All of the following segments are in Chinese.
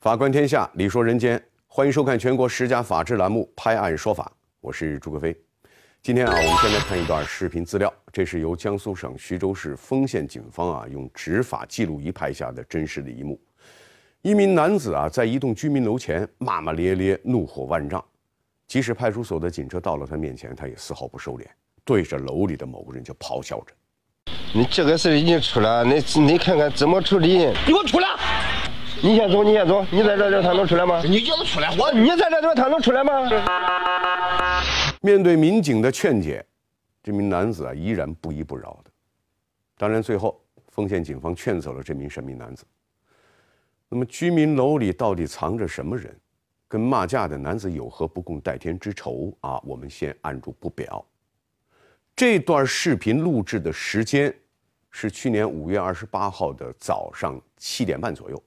法观天下，理说人间，欢迎收看全国十佳法制栏目《拍案说法》，我是朱克飞。今天啊，我们先来看一段视频资料，这是由江苏省徐州市丰县警方啊用执法记录仪拍下的真实的一幕。一名男子啊在一栋居民楼前骂骂咧咧，怒火万丈，即使派出所的警车到了他面前，他也丝毫不收敛，对着楼里的某个人就咆哮着。你这个事已经出了，你你看看怎么处理？你给我出来！你先走，你先走，你在这地他能出来吗？你叫他出来，我你在这地他能出来吗？面对民警的劝解，这名男子啊依然不依不饶的。当然，最后丰县警方劝走了这名神秘男子。那么，居民楼里到底藏着什么人？跟骂架的男子有何不共戴天之仇啊？我们先按住不表。这段视频录制的时间是去年五月二十八号的早上七点半左右。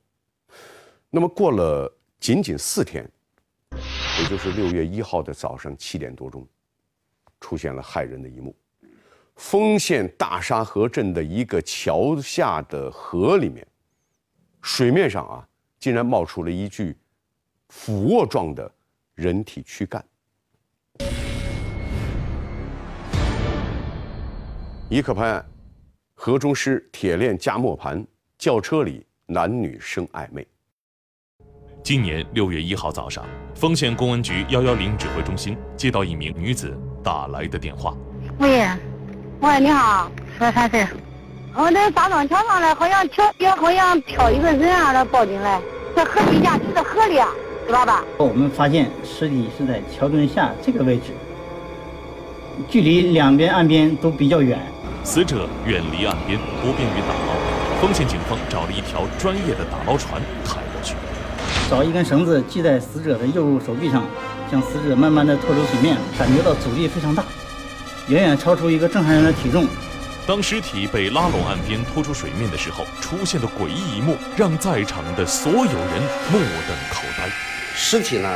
那么过了仅仅四天，也就是六月一号的早上七点多钟，出现了骇人的一幕：丰县大沙河镇的一个桥下的河里面，水面上啊，竟然冒出了一具俯卧状的人体躯干。一可拍案，河中尸铁链加磨盘，轿车里男女生暧昧。今年六月一号早上，丰县公安局幺幺零指挥中心接到一名女子打来的电话。喂，喂，你好，说啥事？我在大庄桥上来，好像桥也好像漂一个人啊，来报警来，在河底下，就在河里啊，知道吧？我们发现尸体是在桥墩下这个位置，距离两边岸边都比较远。死者远离岸边，不便于打捞。丰县警方找了一条专业的打捞船开找一根绳子系在死者的右手臂上，将死者慢慢的拖出水面，感觉到阻力非常大，远远超出一个正常人的体重。当尸体被拉拢岸边拖出水面的时候，出现的诡异一幕让在场的所有人目瞪口呆。尸体呢，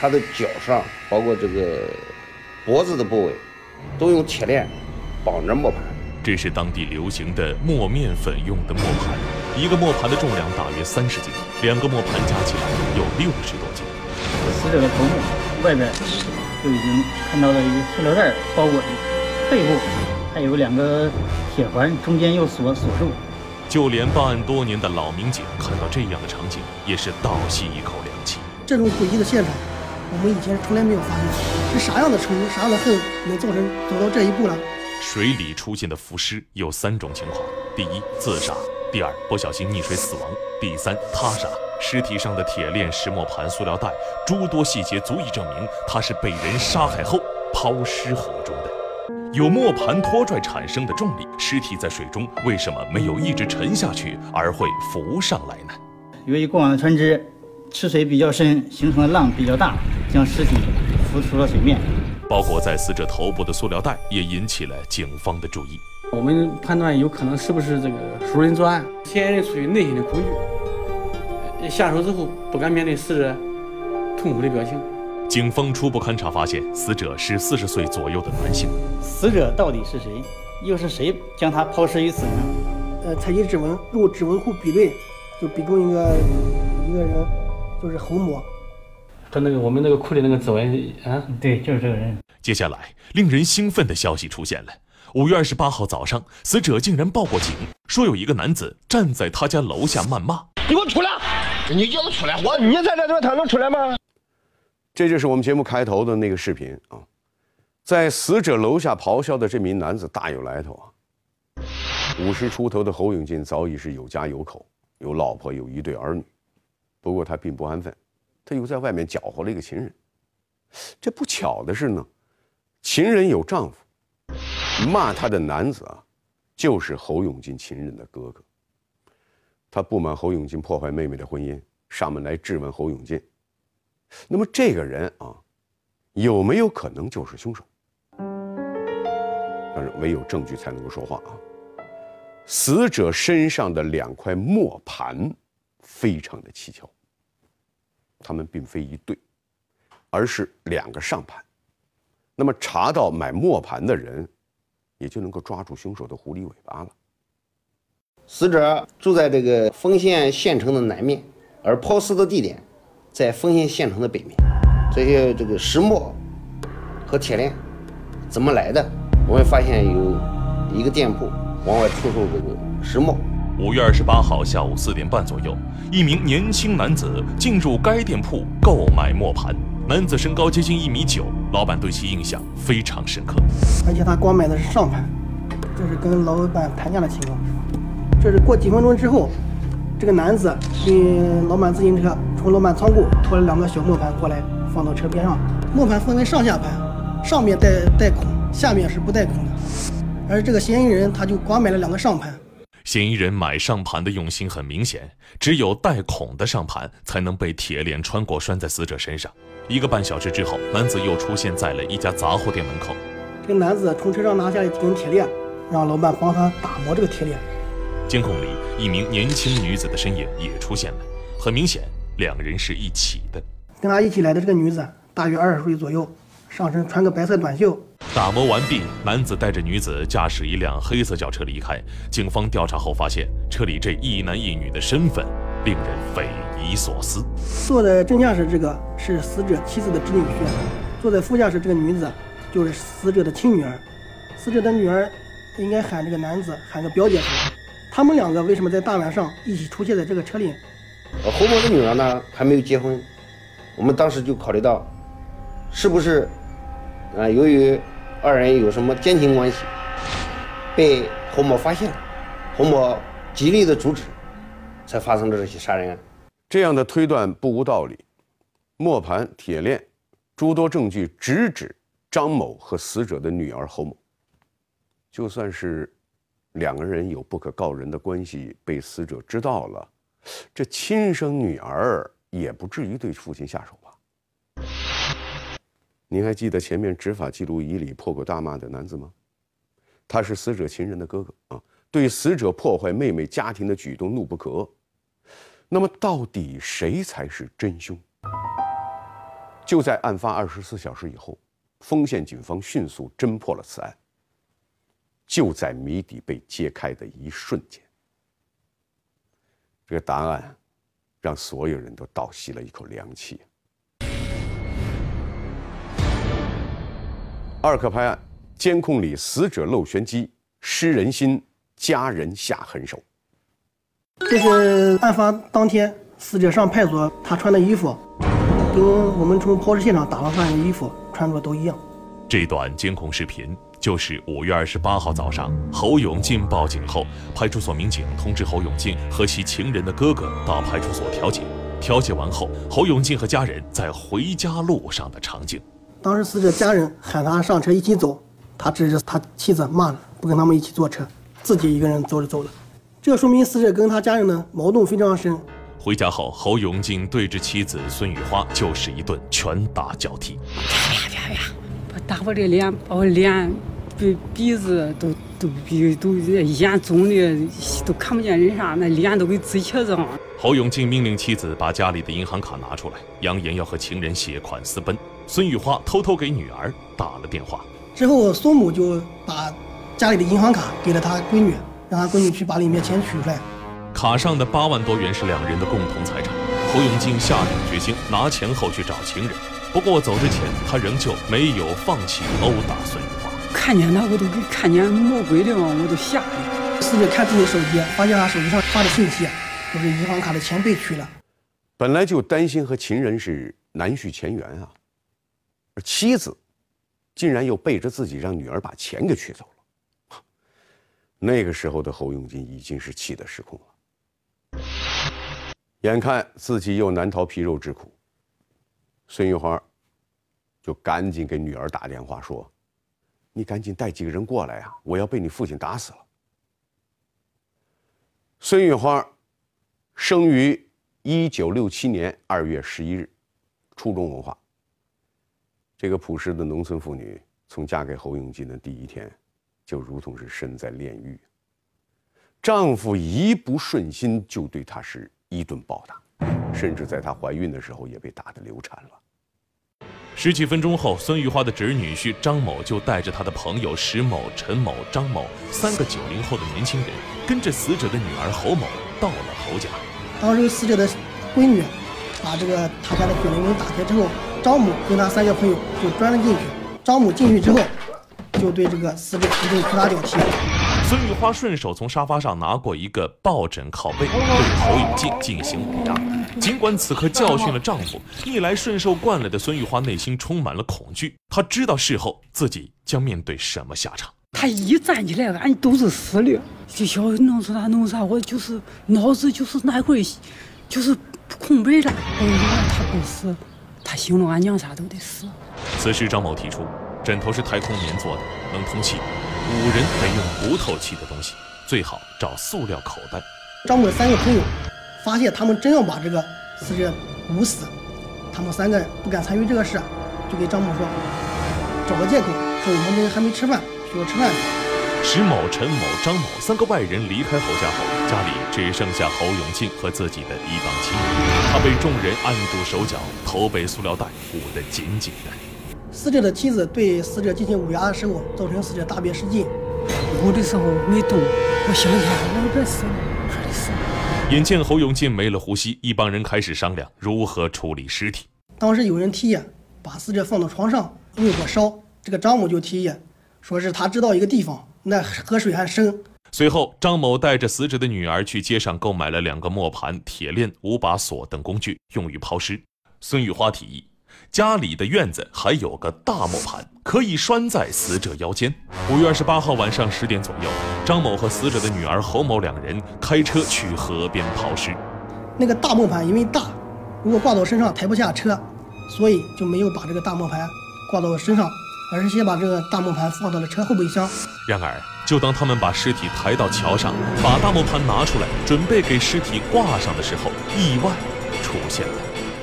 他的脚上包括这个脖子的部位，都用铁链。绑着磨盘，这是当地流行的磨面粉用的磨盘，一个磨盘的重量大约三十斤，两个磨盘加起来有六十多斤。死者的头部外边就已经看到了一个塑料袋包裹的，背部还有两个铁环，中间又锁锁住。就连办案多年的老民警看到这样的场景，也是倒吸一口凉气。这种诡异的现场，我们以前从来没有发现，是啥样的仇啥样的恨，能造成走到这一步了？水里出现的浮尸有三种情况：第一，自杀；第二，不小心溺水死亡；第三，他杀。尸体上的铁链、石磨盘、塑料袋，诸多细节足以证明他是被人杀害后抛尸河中的。有磨盘拖拽产生的重力，尸体在水中为什么没有一直沉下去，而会浮上来呢？由于过往的船只吃水比较深，形成的浪比较大，将尸体浮出了水面。包裹在死者头部的塑料袋也引起了警方的注意。我们判断有可能是不是这个熟人作案，嫌疑人出于内心的恐惧，下手之后不敢面对死者痛苦的表情。警方初步勘查发现，死者是四十岁左右的男性。死者到底是谁？又是谁将他抛尸于此呢？呃，采集指纹，用指纹库比对，就比中一个一个人，就是侯某。和那个我们那个库里那个指纹啊，对，就是这个人。接下来，令人兴奋的消息出现了。五月二十八号早上，死者竟然报过警，说有一个男子站在他家楼下谩骂：“你给我出来！你叫他出来！我你在这地方，他能出来吗？”这就是我们节目开头的那个视频啊，在死者楼下咆哮的这名男子大有来头啊。五十出头的侯永进早已是有家有口，有老婆，有一对儿女，不过他并不安分。他又在外面搅和了一个情人，这不巧的是呢，情人有丈夫，骂他的男子啊，就是侯永进情人的哥哥。他不满侯永进破坏妹妹的婚姻，上门来质问侯永进。那么这个人啊，有没有可能就是凶手？但是唯有证据才能够说话啊。死者身上的两块磨盘，非常的蹊跷。他们并非一对，而是两个上盘。那么查到买磨盘的人，也就能够抓住凶手的狐狸尾巴了。死者住在这个丰县县城的南面，而抛尸的地点在丰县县城的北面。这些这个石磨和铁链怎么来的？我们发现有一个店铺往外出售这个石磨。五月二十八号下午四点半左右，一名年轻男子进入该店铺购买磨盘。男子身高接近一米九，老板对其印象非常深刻。而且他光买的是上盘，这是跟老板谈价的情况。这是过几分钟之后，这个男子跟老板自行车从老板仓库拖了两个小磨盘过来，放到车边上。磨盘分为上下盘，上面带带孔，下面是不带孔的。而这个嫌疑人他就光买了两个上盘。嫌疑人买上盘的用心很明显，只有带孔的上盘才能被铁链穿过拴在死者身上。一个半小时之后，男子又出现在了一家杂货店门口。这个男子从车上拿下来几根铁链，让老板帮他打磨这个铁链。监控里，一名年轻女子的身影也出现了，很明显，两人是一起的。跟他一起来的这个女子大约二十岁左右，上身穿个白色短袖。打磨完毕，男子带着女子驾驶一辆黑色轿车离开。警方调查后发现，车里这一男一女的身份令人匪夷所思。坐在正驾驶这个是死者妻子的侄女婿，坐在副驾驶这个女子就是死者的亲女儿。死者的女儿应该喊这个男子喊个表姐夫。他们两个为什么在大晚上一起出现在这个车里？侯某的女儿呢还没有结婚，我们当时就考虑到，是不是啊由于。二人有什么奸情关系？被侯某发现了，侯某极力的阻止，才发生了这起杀人案。这样的推断不无道理。磨盘、铁链，诸多证据直指张某和死者的女儿侯某。就算是两个人有不可告人的关系，被死者知道了，这亲生女儿也不至于对父亲下手。您还记得前面执法记录仪里破口大骂的男子吗？他是死者情人的哥哥啊，对死者破坏妹妹家庭的举动怒不可遏。那么，到底谁才是真凶？就在案发二十四小时以后，丰县警方迅速侦破了此案。就在谜底被揭开的一瞬间，这个答案让所有人都倒吸了一口凉气。二克拍案，监控里死者露玄机，失人心，家人下狠手。这是案发当天死者上派出所，他穿的衣服，跟我们从抛尸现场打捞上来的衣服穿着都一样。这段监控视频就是五月二十八号早上，侯永进报警后，派出所民警通知侯永进和其情人的哥哥到派出所调解。调解完后，侯永进和家人在回家路上的场景。当时死者家人喊他上车一起走，他指着他妻子骂了，不跟他们一起坐车，自己一个人走着走了。这说明死者跟他家人的矛盾非常深。回家后，侯永进对着妻子孙雨花就是一顿拳打脚踢。啪啪啪啪，打我的脸，把我脸、鼻鼻子都都鼻都眼肿的都看不见人啥，那脸都给紫茄子了。侯永进命令妻子把家里的银行卡拿出来，扬言要和情人携款私奔。孙玉花偷偷给女儿打了电话，之后孙母就把家里的银行卡给了她闺女，让她闺女去把里面钱取出来。卡上的八万多元是两人的共同财产。侯永进下定决心拿钱后去找情人，不过走之前他仍旧没有放弃殴打孙玉花。看见他我都跟看见魔鬼了，我都吓的。死者看自己的手机，发现他手机上发的信息，就是银行卡的钱被取了。本来就担心和情人是难续前缘啊。而妻子竟然又背着自己让女儿把钱给取走了。那个时候的侯永金已经是气得失控了，眼看自己又难逃皮肉之苦，孙玉花就赶紧给女儿打电话说：“你赶紧带几个人过来呀，我要被你父亲打死了。”孙玉花生于一九六七年二月十一日，初中文化。这个朴实的农村妇女，从嫁给侯永进的第一天，就如同是身在炼狱。丈夫一不顺心，就对她是一顿暴打，甚至在她怀孕的时候也被打得流产了。十几分钟后，孙玉花的侄女婿张某就带着他的朋友石某、陈某、张某三个九零后的年轻人，跟着死者的女儿侯某到了侯家。当时死者的闺女把这个他家的卷帘门打开之后，张母跟他三个朋友就钻了进去。张母进去之后，就对这个死者一顿拳打脚踢。孙玉花顺手从沙发上拿过一个抱枕靠背，对侯永进进行武压。尽管此刻教训了丈夫，逆来顺受惯了的孙玉花内心充满了恐惧。她知道事后自己将面对什么下场。他一站起来，俺都是死的，就想弄出啥弄啥，我就是脑子就是那会儿就是空白了。我说他不死，他醒了，俺娘仨都得死。此时张某提出，枕头是太空棉做的，能通气。五人得用不透气的东西，最好找塑料口袋。张某三个朋友发现他们真要把这个死者捂死，他们三个不敢参与这个事，就给张某说，找个借口说我们这还没吃饭。需要吃饭。石某、陈某、张某三个外人离开侯家后，家里只剩下侯永庆和自己的一帮亲人。他被众人按住手脚，头被塑料袋捂得紧紧的。死者的妻子对死者进行捂压的时候，造成死者大便失禁。捂的时候没动，我想起来我该死了，快死了。眼见侯永进没了呼吸，一帮人开始商量如何处理尸体。当时有人提议把死者放到床上用火烧，这个张某就提议。说是他知道一个地方，那河水还深。随后，张某带着死者的女儿去街上购买了两个磨盘、铁链、五把锁等工具，用于抛尸。孙玉花提议，家里的院子还有个大磨盘，可以拴在死者腰间。五月二十八号晚上十点左右，张某和死者的女儿侯某两人开车去河边抛尸。那个大磨盘因为大，如果挂到身上抬不下车，所以就没有把这个大磨盘挂到身上。而是先把这个大木盘放到了车后备箱。然而，就当他们把尸体抬到桥上，把大木盘拿出来，准备给尸体挂上的时候，意外出现了。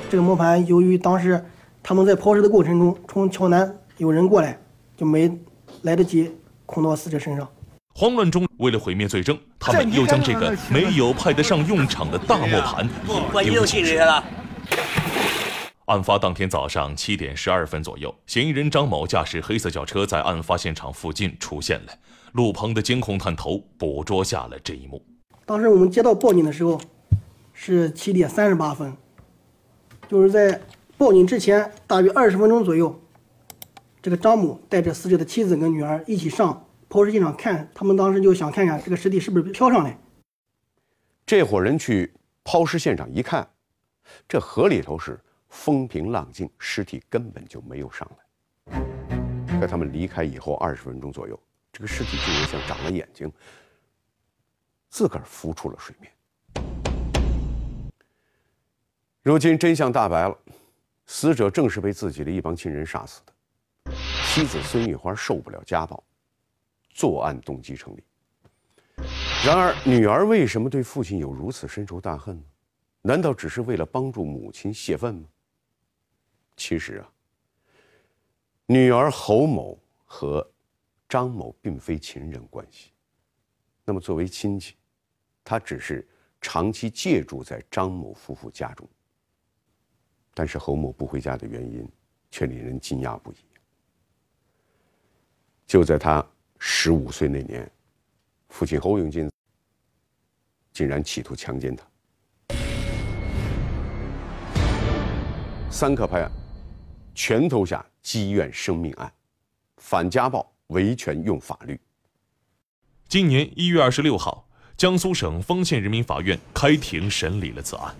这个磨盘由于当时他们在抛尸的过程中，从桥南有人过来，就没来得及控到死者身上。慌乱中，为了毁灭罪证，他们又将这个没有派得上用场的大磨盘丢进去了。案发当天早上七点十二分左右，嫌疑人张某驾驶黑色轿车在案发现场附近出现了。路旁的监控探头捕捉下了这一幕。当时我们接到报警的时候是七点三十八分，就是在报警之前大约二十分钟左右，这个张某带着死者的妻子跟女儿一起上抛尸现场看，他们当时就想看看这个尸体是不是飘上来。这伙人去抛尸现场一看，这河里头是。风平浪静，尸体根本就没有上来。在他们离开以后二十分钟左右，这个尸体竟然像长了眼睛，自个儿浮出了水面。如今真相大白了，死者正是被自己的一帮亲人杀死的。妻子孙玉花受不了家暴，作案动机成立。然而，女儿为什么对父亲有如此深仇大恨呢？难道只是为了帮助母亲泄愤吗？其实啊，女儿侯某和张某并非情人关系。那么作为亲戚，他只是长期借住在张某夫妇家中。但是侯某不回家的原因，却令人惊讶不已。就在他十五岁那年，父亲侯永进竟然企图强奸他。三克拍案。拳头下积怨生命案，反家暴维权用法律。今年一月二十六号，江苏省丰县人民法院开庭审理了此案。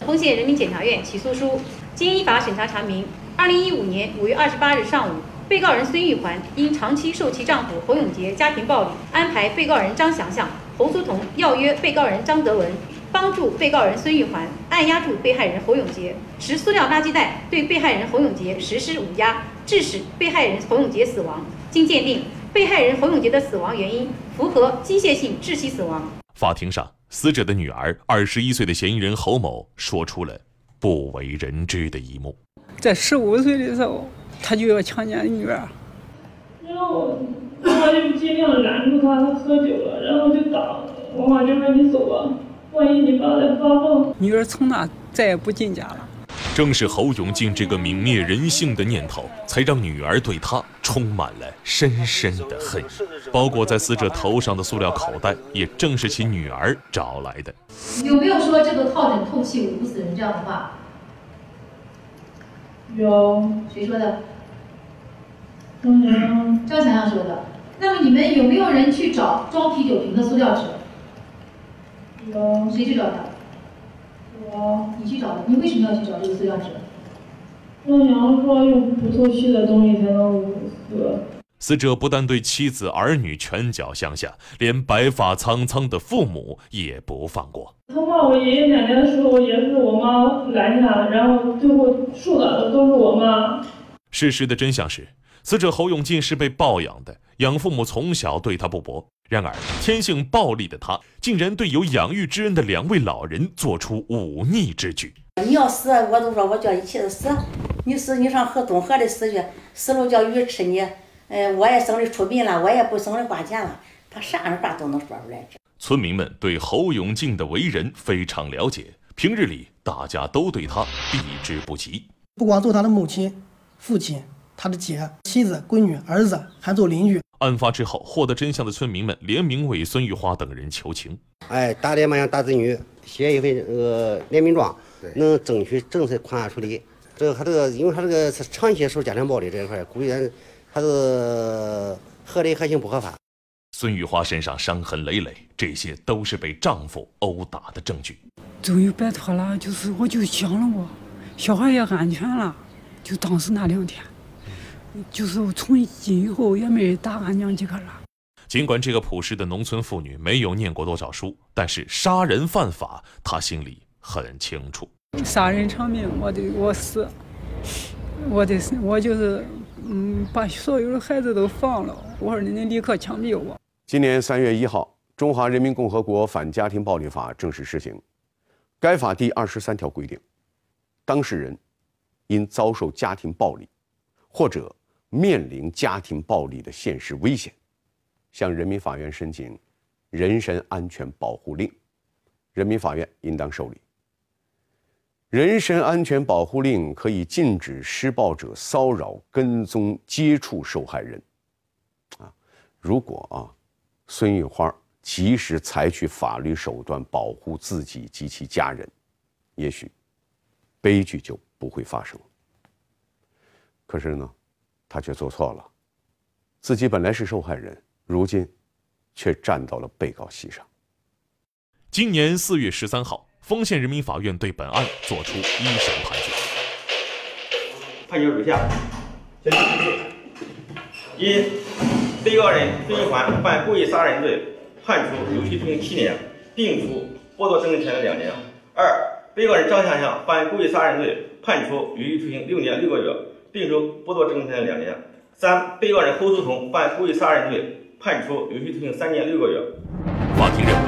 丰县人民检察院起诉书经依法审查查明，二零一五年五月二十八日上午，被告人孙玉环因长期受其丈夫侯永杰家庭暴力，安排被告人张祥祥、侯苏彤要约被告人张德文。帮助被告人孙玉环按压住被害人侯永杰，持塑料垃圾袋对被害人侯永杰实施捂压，致使被害人侯永杰死亡。经鉴定，被害人侯永杰的死亡原因符合机械性窒息死亡。法庭上，死者的女儿二十一岁的嫌疑人侯某说出了不为人知的一幕：在十五岁的时候，他就要强奸女儿，然后妈就尽量拦住他，他喝酒了，然后就打，我妈就说你走吧。万一你爸再发疯，女儿从那再也不进家了。正是侯永进这个泯灭人性的念头，才让女儿对他充满了深深的恨意。包裹在死者头上的塑料口袋，也正是其女儿找来的。有没有说这个靠枕透气捂不死人这样的话？有。谁说的？张想想。张想想说的。那么你们有没有人去找装啤酒瓶的塑料纸？有。谁去找他？我。你去找他。你为什么要去找这个塑料纸？张想说用不透气的东西才能捂死。死者不但对妻子儿女拳脚相向，连白发苍苍的父母也不放过。他骂我爷爷奶奶的时候，也是我妈拦下，然后最后受打的都是我妈。事实的真相是，死者侯永进是被抱养的，养父母从小对他不薄。然而，天性暴力的他，竟然对有养育之恩的两位老人做出忤逆之举。你要死，我都说我叫一起死。你死，你上河东河里死去，死了叫鱼吃你。呃，我也省得出殡了，我也不省的花钱了，他啥话都能说出来。村民们对侯永进的为人非常了解，平日里大家都对他避之不及。不光做他的母亲、父亲，他的姐、妻子、闺女、儿子，还做邻居。案发之后，获得真相的村民们联名为孙玉花等人求情。哎，打爹妈让大子女，写一份那个联名状，能争取正式宽案处理。这个他这个，因为他这个是长期受家庭暴力这一块，估计他是合理合情不合法。孙玉花身上伤痕累累，这些都是被丈夫殴打的证据。终于摆脱了，就是我就想了我，小孩也安全了。就当时那两天。就是从今以后也没打俺娘几个了。尽管这个朴实的农村妇女没有念过多少书，但是杀人犯法，她心里很清楚。杀人偿命，我得我死，我得我就是嗯，把所有的孩子都放了。我说你得立刻枪毙我。今年三月一号，《中华人民共和国反家庭暴力法》正式施行。该法第二十三条规定，当事人因遭受家庭暴力，或者面临家庭暴力的现实危险，向人民法院申请人身安全保护令，人民法院应当受理。人身安全保护令可以禁止施暴者骚扰、跟踪、接触受害人。啊，如果啊，孙玉花及时采取法律手段保护自己及其家人，也许悲剧就不会发生。可是呢？他却做错了，自己本来是受害人，如今却站到了被告席上。今年四月十三号，丰县人民法院对本案作出一审判决。判决如下：一、被告人孙玉环犯故意杀人罪，判处有期徒刑七年，并处剥夺政治权利两年；二、被告人张向向犯故意杀人罪，判处有期徒刑六年六个月。并处剥夺政治权利两年。三、被告人侯书彤犯故意杀人罪，判处有期徒刑三年六个月。法庭认为，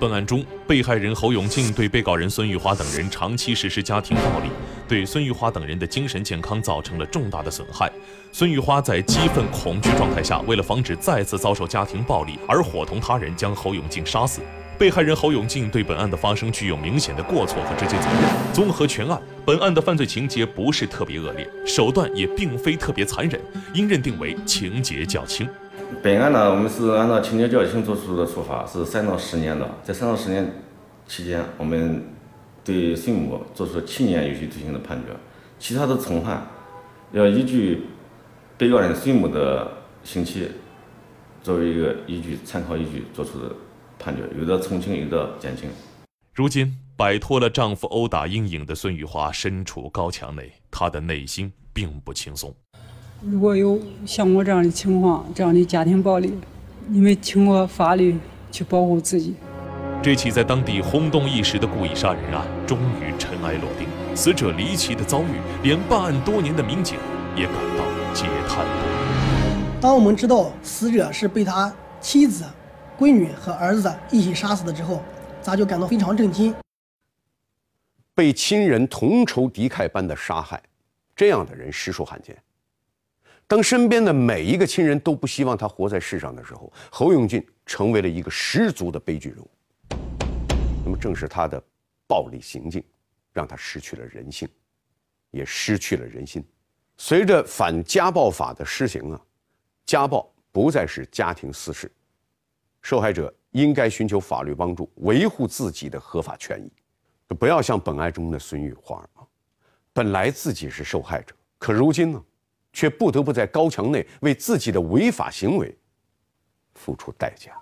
本案中被害人侯永进对被告人孙玉花等人长期实施家庭暴力，对孙玉花等人的精神健康造成了重大的损害。孙玉花在激愤恐惧状态下，为了防止再次遭受家庭暴力，而伙同他人将侯永静杀死。被害人侯永进对本案的发生具有明显的过错和直接责任。综合全案，本案的犯罪情节不是特别恶劣，手段也并非特别残忍，应认定为情节较轻。本案呢，我们是按照情节较轻作出的处罚，是三到十年的。在三到十年期间，我们对孙某做出七年有期徒刑的判决。其他的从犯要依据被告人孙某的刑期作为一个依据、参考依据作出的。判决有的从轻，有的减轻。如今摆脱了丈夫殴打阴影的孙玉华身处高墙内，她的内心并不轻松。如果有像我这样的情况，这样的家庭暴力，你们请过法律去保护自己。这起在当地轰动一时的故意杀人案终于尘埃落定，死者离奇的遭遇，连办案多年的民警也感到嗟叹不已。当我们知道死者是被他妻子。闺女和儿子一起杀死的之后，咱就感到非常震惊。被亲人同仇敌忾般的杀害，这样的人实属罕见。当身边的每一个亲人都不希望他活在世上的时候，侯永进成为了一个十足的悲剧人物。那么，正是他的暴力行径，让他失去了人性。也失去了人心。随着反家暴法的施行啊，家暴不再是家庭私事，受害者应该寻求法律帮助，维护自己的合法权益。不要像本案中的孙玉华啊，本来自己是受害者，可如今呢，却不得不在高墙内为自己的违法行为付出代价。